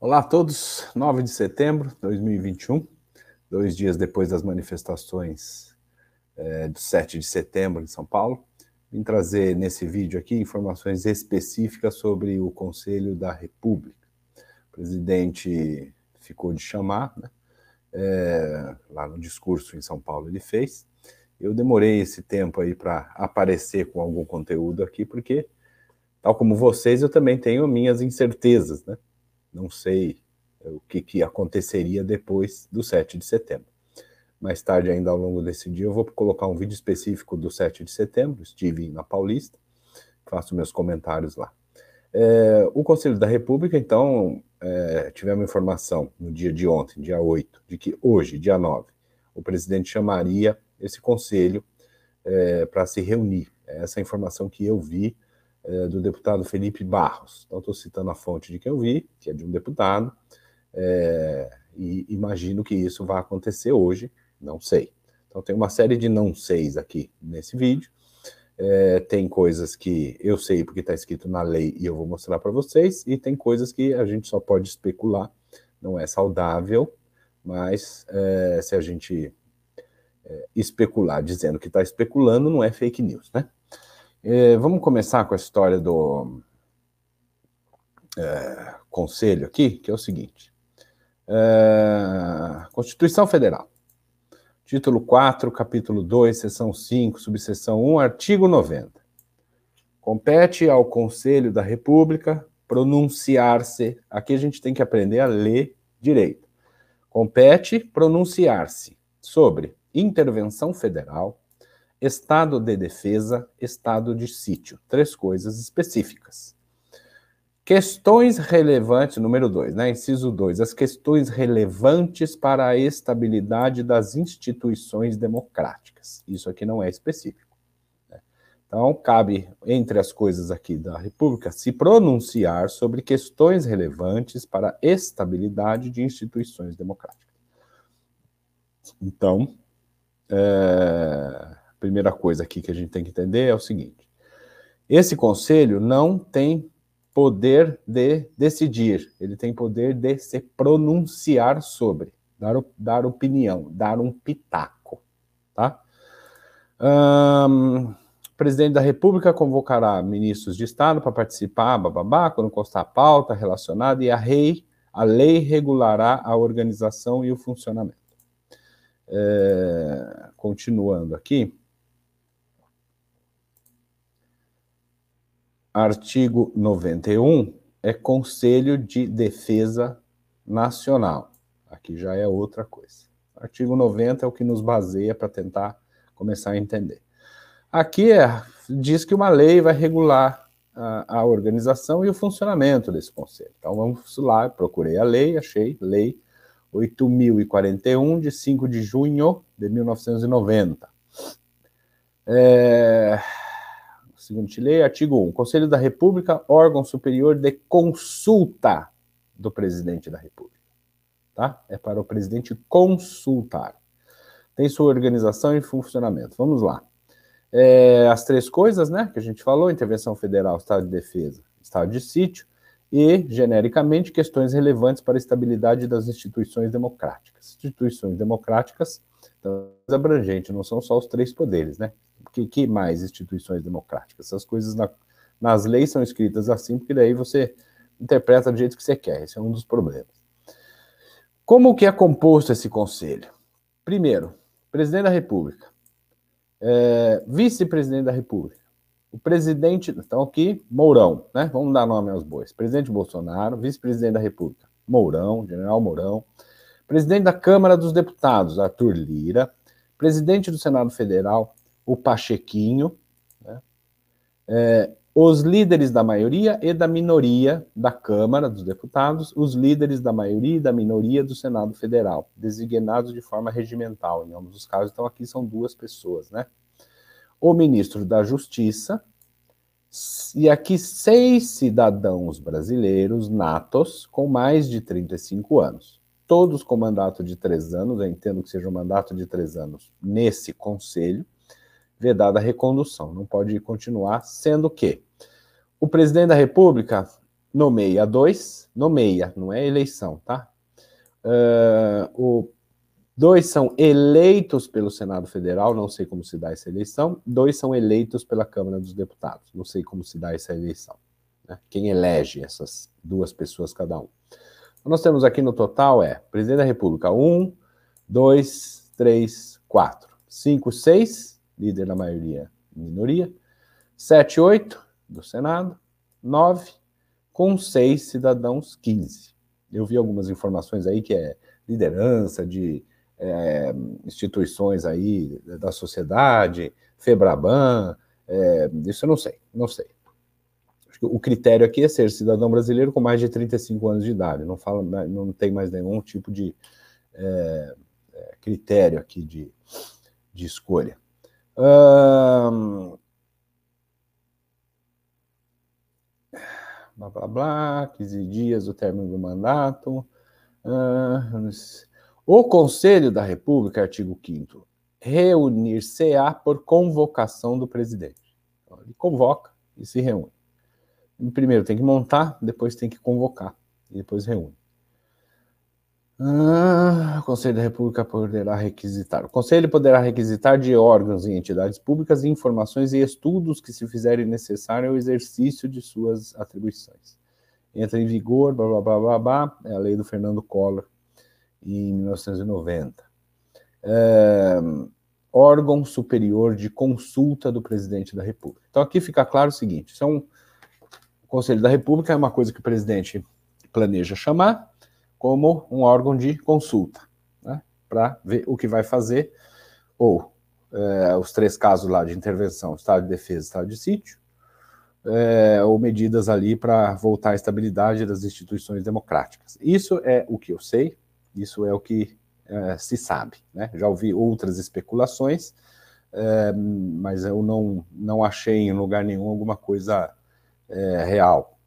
Olá a todos, 9 de setembro de 2021, dois dias depois das manifestações é, do 7 de setembro em São Paulo. Vim trazer nesse vídeo aqui informações específicas sobre o Conselho da República. O presidente ficou de chamar, né? É, lá no discurso em São Paulo ele fez. Eu demorei esse tempo aí para aparecer com algum conteúdo aqui, porque, tal como vocês, eu também tenho minhas incertezas, né? Não sei o que, que aconteceria depois do 7 de setembro. Mais tarde, ainda ao longo desse dia, eu vou colocar um vídeo específico do 7 de setembro, estive na Paulista, faço meus comentários lá. É, o Conselho da República, então, é, tivemos informação no dia de ontem, dia 8, de que hoje, dia 9, o presidente chamaria esse conselho é, para se reunir. É essa informação que eu vi é, do deputado Felipe Barros. Então, estou citando a fonte de quem eu vi, que é de um deputado, é, e imagino que isso vai acontecer hoje, não sei. Então, tem uma série de não seis aqui nesse vídeo. É, tem coisas que eu sei porque está escrito na lei e eu vou mostrar para vocês, e tem coisas que a gente só pode especular, não é saudável, mas se a gente especular dizendo que está especulando, não é fake news, né? É, vamos começar com a história do é, conselho aqui, que é o seguinte. É, Constituição Federal. Título 4, capítulo 2, seção 5, subseção 1, artigo 90. Compete ao Conselho da República pronunciar-se. Aqui a gente tem que aprender a ler direito. Compete pronunciar-se sobre intervenção federal, estado de defesa, estado de sítio. Três coisas específicas. Questões relevantes, número dois, né? Inciso dois, as questões relevantes para a estabilidade das instituições democráticas. Isso aqui não é específico. Né? Então, cabe, entre as coisas aqui da República, se pronunciar sobre questões relevantes para a estabilidade de instituições democráticas. Então, é primeira coisa aqui que a gente tem que entender é o seguinte: esse conselho não tem poder de decidir, ele tem poder de se pronunciar sobre, dar, dar opinião, dar um pitaco, tá? Um, o presidente da República convocará ministros de Estado para participar, bababá, quando constar a pauta relacionada, e a, rei, a lei regulará a organização e o funcionamento. É, continuando aqui, Artigo 91 é Conselho de Defesa Nacional. Aqui já é outra coisa. Artigo 90 é o que nos baseia para tentar começar a entender. Aqui é, diz que uma lei vai regular a, a, organização e o funcionamento desse conselho. Então vamos lá, procurei a lei, achei lei 8041 de 5 de junho de 1990. É, seguinte lei, artigo 1. Conselho da República, órgão superior de consulta do presidente da República. Tá? É para o presidente consultar. Tem sua organização e funcionamento. Vamos lá. É, as três coisas, né, que a gente falou: intervenção federal, estado de defesa, estado de sítio, e, genericamente, questões relevantes para a estabilidade das instituições democráticas. Instituições democráticas, então, abrangente, não são só os três poderes, né? Que, que mais instituições democráticas? Essas coisas na, nas leis são escritas assim, porque daí você interpreta do jeito que você quer. Esse é um dos problemas. Como que é composto esse conselho? Primeiro, presidente da República, é, vice-presidente da República, o presidente, então aqui, Mourão, né? Vamos dar nome aos bois. Presidente Bolsonaro, vice-presidente da República, Mourão, general Mourão, presidente da Câmara dos Deputados, Arthur Lira, presidente do Senado Federal, o Pachequinho, né? é, os líderes da maioria e da minoria da Câmara dos Deputados, os líderes da maioria e da minoria do Senado Federal, designados de forma regimental, em ambos os casos. Então, aqui são duas pessoas, né? O ministro da Justiça, e aqui seis cidadãos brasileiros natos com mais de 35 anos. Todos com mandato de três anos, eu entendo que seja um mandato de três anos nesse conselho, vedada a recondução, não pode continuar, sendo que o presidente da República nomeia dois, nomeia, não é eleição, tá? Uh, o, dois são eleitos pelo Senado Federal, não sei como se dá essa eleição, dois são eleitos pela Câmara dos Deputados, não sei como se dá essa eleição. Né? Quem elege essas duas pessoas cada um. Nós temos aqui no total é presidente da República, um, dois, três, quatro, cinco, seis, líder da maioria, minoria, sete, oito do Senado, nove, com seis cidadãos, quinze. Eu vi algumas informações aí que é liderança de é, instituições aí da sociedade, Febraban, é, isso eu não sei, não sei o critério aqui é ser cidadão brasileiro com mais de 35 anos de idade. Não fala, não tem mais nenhum tipo de é, é, critério aqui de, de escolha. Blá blá blá, 15 dias do término do mandato. o Conselho da República, artigo 5 reunir-se-á por convocação do presidente. Então, ele convoca e se reúne. Primeiro tem que montar, depois tem que convocar, e depois reúne. Ah, o Conselho da República poderá requisitar. O Conselho poderá requisitar de órgãos e entidades públicas informações e estudos que se fizerem necessário ao exercício de suas atribuições. Entra em vigor, blá blá blá blá, blá é a lei do Fernando Collor, em 1990. É, órgão superior de consulta do presidente da República. Então aqui fica claro o seguinte: são Conselho da República é uma coisa que o presidente planeja chamar como um órgão de consulta, né, para ver o que vai fazer, ou é, os três casos lá de intervenção, estado de defesa, estado de sítio, é, ou medidas ali para voltar à estabilidade das instituições democráticas. Isso é o que eu sei, isso é o que é, se sabe. Né? Já ouvi outras especulações, é, mas eu não, não achei em lugar nenhum alguma coisa é, real,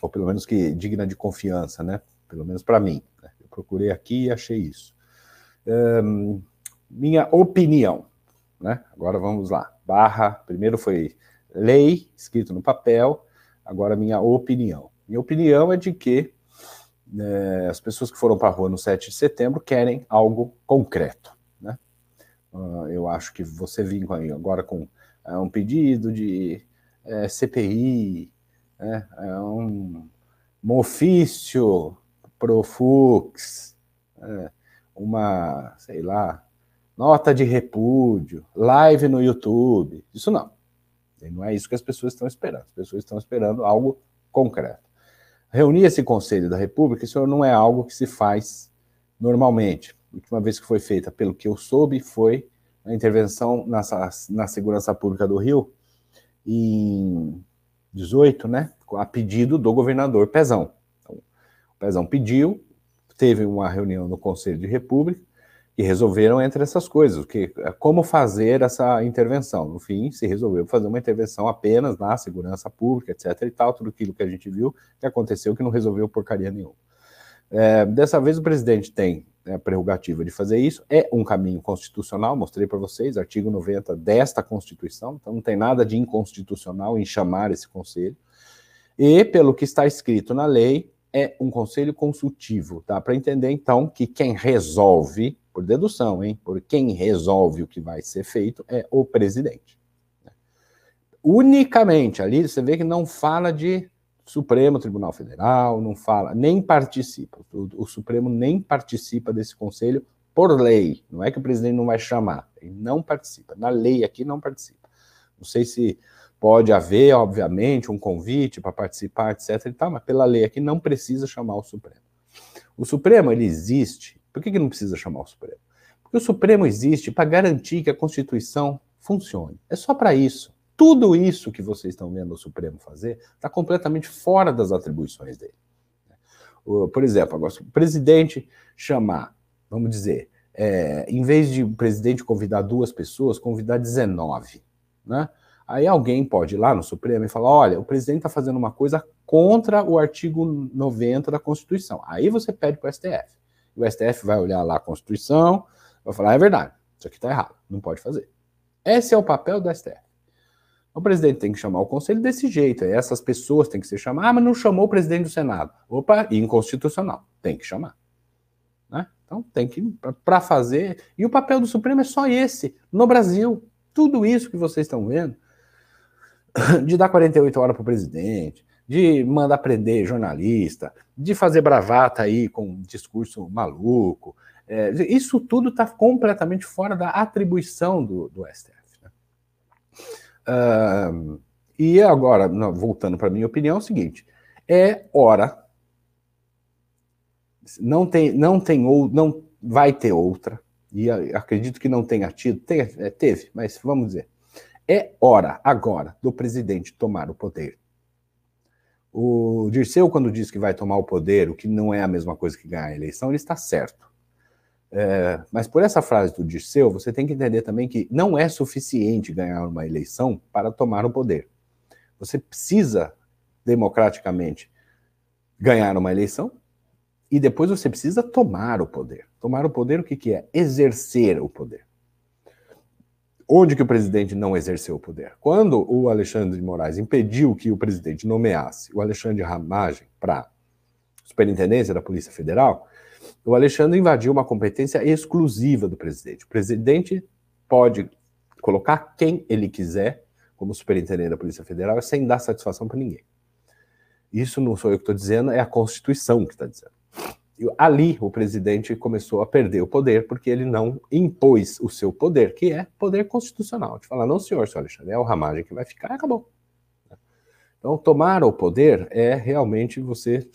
ou pelo menos que digna de confiança, né? Pelo menos para mim. Né? Eu procurei aqui e achei isso. minha opinião, né? Agora vamos lá. Barra, primeiro foi lei, escrito no papel, agora minha opinião. Minha opinião é de que é, as pessoas que foram para a rua no 7 de setembro querem algo concreto. Né? Uh, eu acho que você vir agora com uh, um pedido de é, CPI, né, é um, um ofício pro Fux, é, uma, sei lá, nota de repúdio, live no YouTube. Isso não. Não é isso que as pessoas estão esperando. As pessoas estão esperando algo concreto. Reunir esse Conselho da República, isso não é algo que se faz normalmente. A última vez que foi feita, pelo que eu soube, foi a intervenção na, na segurança pública do Rio, em 18, né, a pedido do governador Pezão. Pezão pediu, teve uma reunião no Conselho de República e resolveram entre essas coisas, que, como fazer essa intervenção. No fim, se resolveu fazer uma intervenção apenas na segurança pública, etc. e tal, tudo aquilo que a gente viu que aconteceu que não resolveu porcaria nenhuma. É, dessa vez o presidente tem né, a prerrogativa de fazer isso, é um caminho constitucional, mostrei para vocês, artigo 90 desta Constituição, então não tem nada de inconstitucional em chamar esse conselho, e pelo que está escrito na lei, é um conselho consultivo, dá para entender então que quem resolve, por dedução, hein, por quem resolve o que vai ser feito é o presidente. Unicamente, ali você vê que não fala de Supremo Tribunal Federal não fala, nem participa. O, o, Supremo nem participa desse conselho por lei. Não é que o presidente não vai chamar, ele não participa. Na lei aqui não participa. Não sei se pode haver, obviamente, um convite para participar, etc. E tal, mas pela lei aqui não precisa chamar o Supremo. O Supremo ele existe. Por que, que não precisa chamar o Supremo? Porque o Supremo existe para garantir que a Constituição funcione. É só para isso. Tudo isso que vocês estão vendo o Supremo fazer está completamente fora das atribuições dele. Por exemplo, agora, se o presidente chamar, vamos dizer, é, em vez de o presidente convidar duas pessoas, convidar 19, né? Aí alguém pode ir lá no Supremo e falar: olha, o presidente está fazendo uma coisa contra o artigo 90 da Constituição. Aí você pede para o STF. O STF vai olhar lá a Constituição, vai falar: é verdade, isso aqui está errado, não pode fazer. Esse é o papel do STF. O presidente tem que chamar o conselho desse jeito, essas pessoas têm que ser chamadas, ah, mas não chamou o presidente do Senado. Opa, inconstitucional, tem que chamar. Né? Então tem que, para fazer, e o papel do Supremo é só esse, no Brasil, tudo isso que vocês estão vendo, de dar 48 horas para o presidente, de mandar prender jornalista, de fazer bravata aí com um discurso maluco, é, isso tudo está completamente fora da atribuição do, do STF. Né? Uh, e agora, voltando para minha opinião, é o seguinte: é hora. Não tem, não tem ou não vai ter outra. E acredito que não tenha tido, é, teve, mas vamos dizer, é hora agora do presidente tomar o poder. O Dirceu, quando diz que vai tomar o poder, o que não é a mesma coisa que ganhar a eleição, ele está certo. É, mas por essa frase do Dirceu, você tem que entender também que não é suficiente ganhar uma eleição para tomar o poder. Você precisa, democraticamente, ganhar uma eleição e depois você precisa tomar o poder. Tomar o poder, o que, que é? Exercer o poder. Onde que o presidente não exerceu o poder? Quando o Alexandre de Moraes impediu que o presidente nomeasse o Alexandre Ramagem para superintendência da Polícia Federal, o Alexandre invadiu uma competência exclusiva do presidente. O presidente pode colocar quem ele quiser como superintendente da Polícia Federal sem dar satisfação para ninguém. Isso não sou eu que estou dizendo, é a Constituição que está dizendo ali o presidente começou a perder o poder porque ele não impôs o seu poder, que é poder constitucional. De falar, não, senhor, senhor Alexandre, é o Ramagem que vai ficar acabou. Então, tomar o poder é realmente você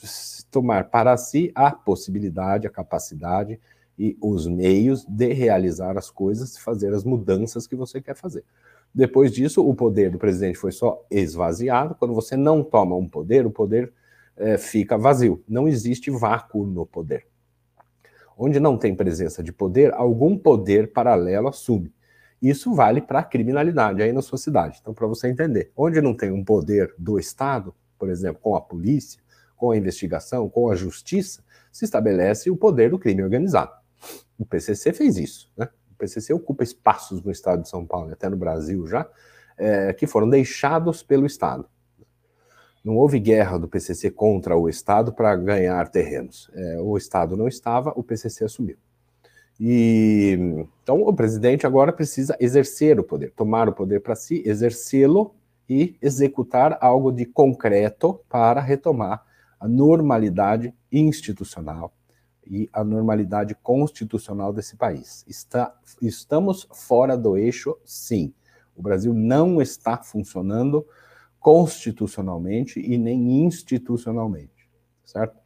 tomar para si a possibilidade, a capacidade e os meios de realizar as coisas, fazer as mudanças que você quer fazer. Depois disso, o poder do presidente foi só esvaziado. Quando você não toma um poder, o poder é, fica vazio. Não existe vácuo no poder. Onde não tem presença de poder, algum poder paralelo assume. Isso vale para a criminalidade aí na sua cidade. Então, para você entender, onde não tem um poder do Estado, por exemplo, com a polícia, com a investigação, com a justiça, se estabelece o poder do crime organizado. O PCC fez isso. Né? O PCC ocupa espaços no estado de São Paulo, até no Brasil já, é, que foram deixados pelo Estado. Não houve guerra do PCC contra o Estado para ganhar terrenos. É, o Estado não estava, o PCC assumiu. E então o presidente agora precisa exercer o poder, tomar o poder para si, exercê-lo e executar algo de concreto para retomar a normalidade institucional e a normalidade constitucional desse país. Está, estamos fora do eixo, sim. O Brasil não está funcionando constitucionalmente e nem institucionalmente, certo?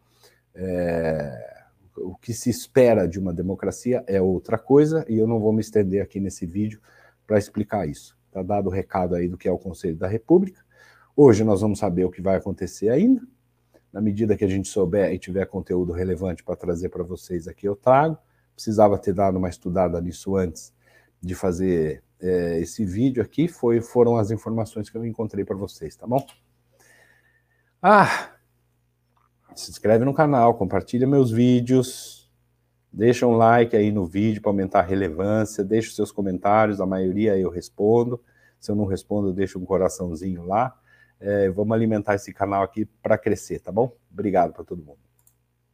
É, o que se espera de uma democracia é outra coisa e eu não vou me estender aqui nesse vídeo para explicar isso. Está dado o recado aí do que é o Conselho da República. Hoje nós vamos saber o que vai acontecer ainda. Na medida que a gente souber e tiver conteúdo relevante para trazer para vocês aqui, eu trago. Precisava ter dado uma estudada nisso antes de fazer é, esse vídeo aqui foi, foram as informações que eu encontrei para vocês, tá bom? Ah, se inscreve no canal, compartilha meus vídeos, deixa um like aí no vídeo para aumentar a relevância, deixa os seus comentários, a maioria eu respondo. Se eu não respondo, deixa um coraçãozinho lá. É, vamos alimentar esse canal aqui para crescer, tá bom? Obrigado para todo mundo.